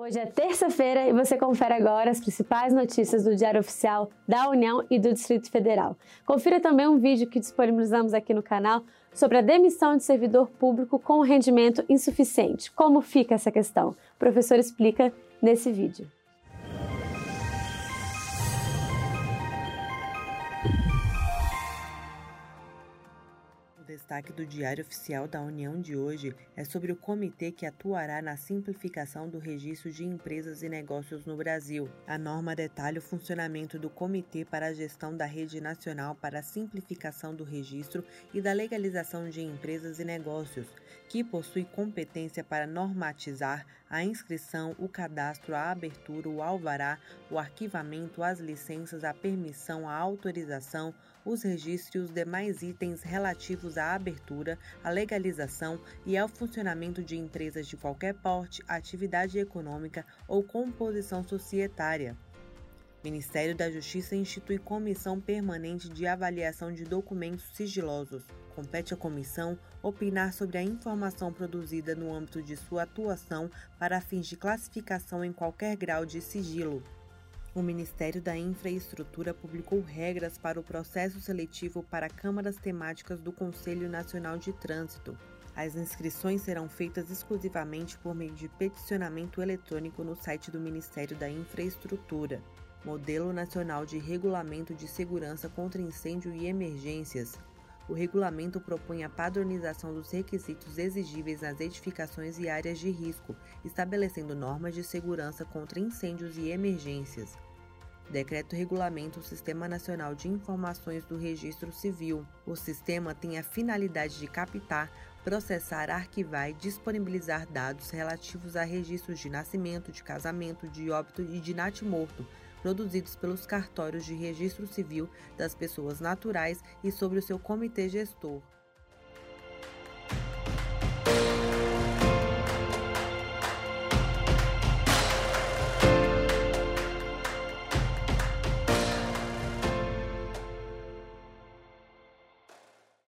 Hoje é terça-feira e você confere agora as principais notícias do Diário Oficial da União e do Distrito Federal. Confira também um vídeo que disponibilizamos aqui no canal sobre a demissão de servidor público com rendimento insuficiente. Como fica essa questão? O professor explica nesse vídeo. Destaque do Diário Oficial da União de hoje é sobre o comitê que atuará na simplificação do registro de empresas e negócios no Brasil. A norma detalha o funcionamento do Comitê para a Gestão da Rede Nacional para a Simplificação do Registro e da Legalização de Empresas e Negócios, que possui competência para normatizar a inscrição, o cadastro, a abertura, o alvará, o arquivamento, as licenças, a permissão, a autorização, os registros e os demais itens relativos à abertura, à legalização e ao funcionamento de empresas de qualquer porte, atividade econômica ou composição societária. Ministério da Justiça institui comissão permanente de avaliação de documentos sigilosos. Compete à comissão opinar sobre a informação produzida no âmbito de sua atuação para fins de classificação em qualquer grau de sigilo. O Ministério da Infraestrutura publicou regras para o processo seletivo para câmaras temáticas do Conselho Nacional de Trânsito. As inscrições serão feitas exclusivamente por meio de peticionamento eletrônico no site do Ministério da Infraestrutura. Modelo Nacional de Regulamento de Segurança contra Incêndio e Emergências. O regulamento propõe a padronização dos requisitos exigíveis nas edificações e áreas de risco, estabelecendo normas de segurança contra incêndios e emergências. Decreto regulamenta o Sistema Nacional de Informações do Registro Civil. O sistema tem a finalidade de captar, processar, arquivar e disponibilizar dados relativos a registros de nascimento, de casamento, de óbito e de natimorto, produzidos pelos cartórios de registro civil das pessoas naturais e sobre o seu comitê gestor.